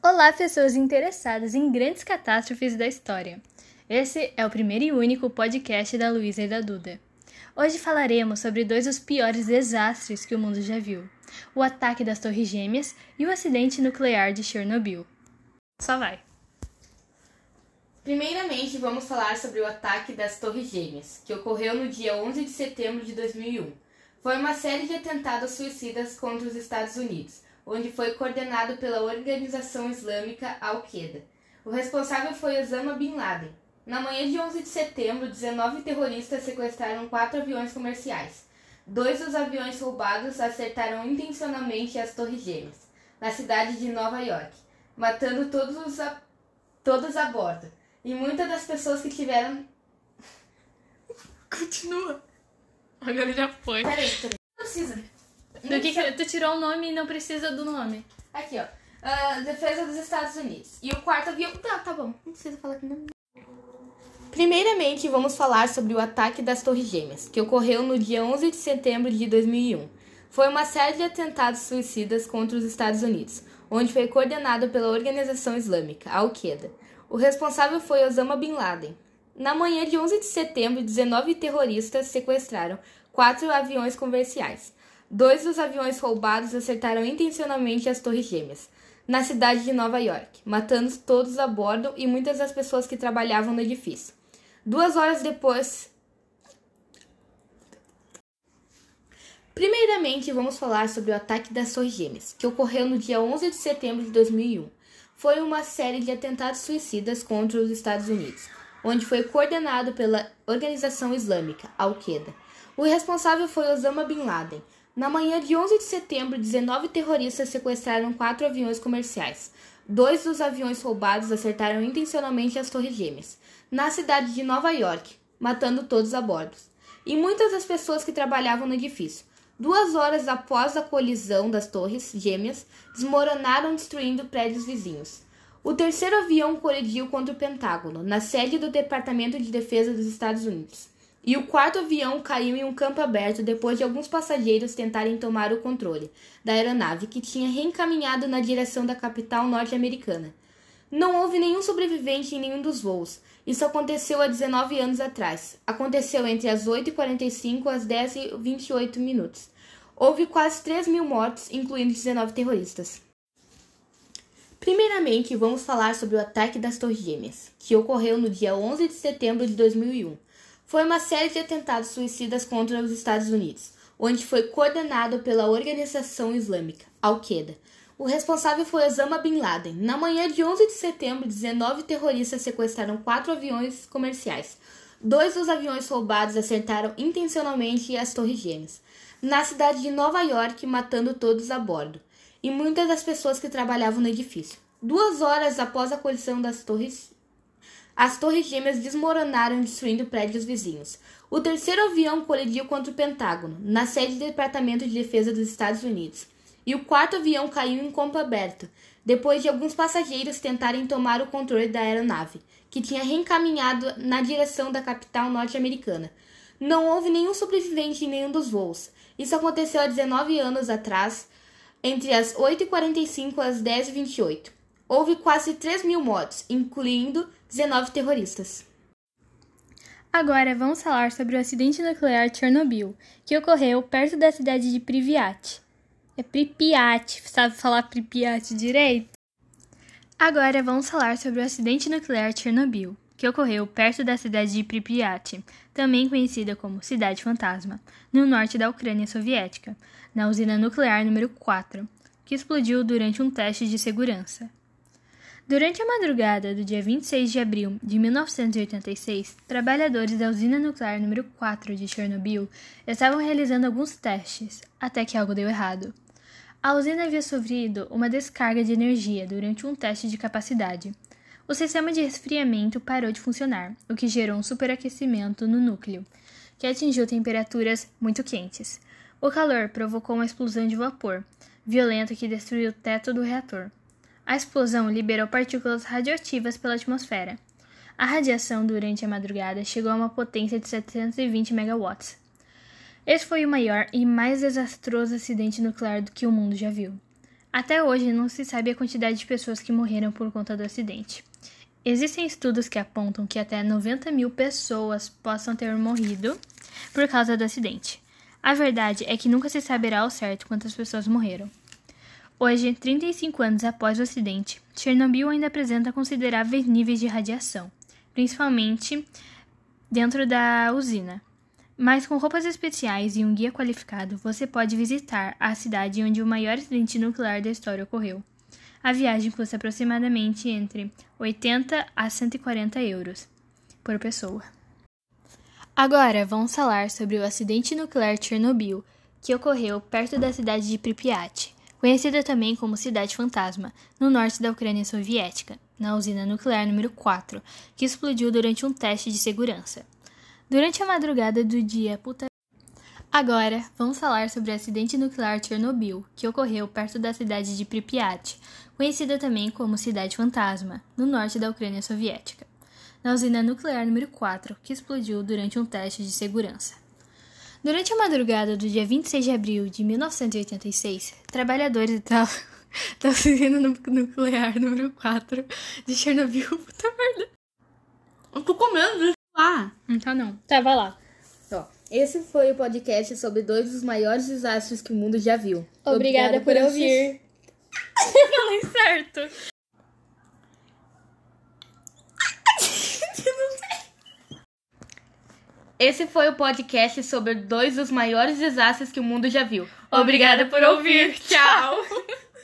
Olá, pessoas interessadas em grandes catástrofes da história. Esse é o primeiro e único podcast da Luísa e da Duda. Hoje falaremos sobre dois dos piores desastres que o mundo já viu: o ataque das Torres Gêmeas e o acidente nuclear de Chernobyl. Só vai! Primeiramente, vamos falar sobre o ataque das Torres Gêmeas, que ocorreu no dia 11 de setembro de 2001. Foi uma série de atentados suicidas contra os Estados Unidos, onde foi coordenado pela organização islâmica Al-Qaeda. O responsável foi Osama Bin Laden. Na manhã de 11 de setembro, 19 terroristas sequestraram quatro aviões comerciais. Dois dos aviões roubados acertaram intencionalmente as Torres Gêmeas, na cidade de Nova York, matando todos, a, todos a bordo. E muitas das pessoas que tiveram. Continua! Agora já foi. Peraí, peraí. Não precisa. Do que, que tu tirou o nome e não precisa do nome? Aqui, ó. Uh, defesa dos Estados Unidos. E o quarto avião. Tá, tá bom. Não precisa falar aqui não. Primeiramente, vamos falar sobre o ataque das Torres Gêmeas, que ocorreu no dia 11 de setembro de 2001. Foi uma série de atentados suicidas contra os Estados Unidos, onde foi coordenado pela organização islâmica Al-Qaeda. O responsável foi Osama Bin Laden. Na manhã de 11 de setembro, 19 terroristas sequestraram quatro aviões comerciais. Dois dos aviões roubados acertaram intencionalmente as Torres Gêmeas, na cidade de Nova York, matando todos a bordo e muitas das pessoas que trabalhavam no edifício. Duas horas depois. Primeiramente, vamos falar sobre o ataque das Torres Gêmeas, que ocorreu no dia 11 de setembro de 2001. Foi uma série de atentados suicidas contra os Estados Unidos, onde foi coordenado pela organização islâmica Al-Qaeda. O responsável foi Osama Bin Laden, na manhã de 11 de setembro, 19 terroristas sequestraram quatro aviões comerciais. Dois dos aviões roubados acertaram intencionalmente as Torres Gêmeas, na cidade de Nova York, matando todos a bordo, e muitas das pessoas que trabalhavam no edifício. Duas horas após a colisão das Torres Gêmeas, desmoronaram destruindo prédios vizinhos. O terceiro avião colidiu contra o Pentágono, na sede do Departamento de Defesa dos Estados Unidos. E o quarto avião caiu em um campo aberto depois de alguns passageiros tentarem tomar o controle da aeronave, que tinha reencaminhado na direção da capital norte-americana. Não houve nenhum sobrevivente em nenhum dos voos. Isso aconteceu há 19 anos atrás. Aconteceu entre as 8h45 e as 10h28 minutos. Houve quase 3 mil mortos, incluindo 19 terroristas. Primeiramente, vamos falar sobre o ataque das Torres Gêmeas, que ocorreu no dia 11 de setembro de 2001 foi uma série de atentados suicidas contra os Estados Unidos, onde foi coordenado pela organização islâmica Al-Qaeda. O responsável foi Osama Bin Laden. Na manhã de 11 de setembro, 19 terroristas sequestraram quatro aviões comerciais. Dois dos aviões roubados acertaram intencionalmente as Torres Gêmeas, na cidade de Nova York, matando todos a bordo, e muitas das pessoas que trabalhavam no edifício. Duas horas após a colisão das torres as torres gêmeas desmoronaram, destruindo prédios vizinhos. O terceiro avião colidiu contra o Pentágono, na sede do Departamento de Defesa dos Estados Unidos. E o quarto avião caiu em campo aberto, depois de alguns passageiros tentarem tomar o controle da aeronave, que tinha reencaminhado na direção da capital norte-americana. Não houve nenhum sobrevivente em nenhum dos voos. Isso aconteceu há 19 anos atrás, entre as 8h45 e as 10h28. Houve quase 3 mil mortos, incluindo 19 terroristas. Agora vamos falar sobre o acidente nuclear de Chernobyl, que ocorreu perto da cidade de Pripyat. É Pripyat, sabe falar Pripyat direito? Agora vamos falar sobre o acidente nuclear de Chernobyl, que ocorreu perto da cidade de Pripyat, também conhecida como Cidade Fantasma, no norte da Ucrânia soviética, na usina nuclear número 4, que explodiu durante um teste de segurança. Durante a madrugada do dia 26 de abril de 1986, trabalhadores da usina nuclear número 4 de Chernobyl estavam realizando alguns testes, até que algo deu errado. A usina havia sofrido uma descarga de energia durante um teste de capacidade. O sistema de resfriamento parou de funcionar, o que gerou um superaquecimento no núcleo, que atingiu temperaturas muito quentes. O calor provocou uma explosão de vapor, violento que destruiu o teto do reator. A explosão liberou partículas radioativas pela atmosfera. A radiação durante a madrugada chegou a uma potência de 720 megawatts. Esse foi o maior e mais desastroso acidente nuclear que o mundo já viu. Até hoje não se sabe a quantidade de pessoas que morreram por conta do acidente. Existem estudos que apontam que até 90 mil pessoas possam ter morrido por causa do acidente. A verdade é que nunca se saberá ao certo quantas pessoas morreram. Hoje, 35 anos após o acidente, Chernobyl ainda apresenta consideráveis níveis de radiação, principalmente dentro da usina. Mas com roupas especiais e um guia qualificado, você pode visitar a cidade onde o maior acidente nuclear da história ocorreu. A viagem custa aproximadamente entre 80 a 140 euros por pessoa. Agora vamos falar sobre o acidente nuclear Chernobyl, que ocorreu perto da cidade de Pripyat conhecida também como Cidade Fantasma, no norte da Ucrânia Soviética, na usina nuclear número 4, que explodiu durante um teste de segurança. Durante a madrugada do dia puta Agora, vamos falar sobre o acidente nuclear Chernobyl, que ocorreu perto da cidade de Pripyat, conhecida também como Cidade Fantasma, no norte da Ucrânia Soviética, na usina nuclear número 4, que explodiu durante um teste de segurança. Durante a madrugada do dia 26 de abril de 1986, trabalhadores da, da usina nuclear número 4 de Chernobyl. Puta merda. Eu tô comendo Ah, não tá não. Tá, vai lá. Ó, esse foi o podcast sobre dois dos maiores desastres que o mundo já viu. Obrigada, Obrigada por, por ouvir. Eu falei certo. Esse foi o podcast sobre dois dos maiores desastres que o mundo já viu. Obrigada por ouvir. Tchau.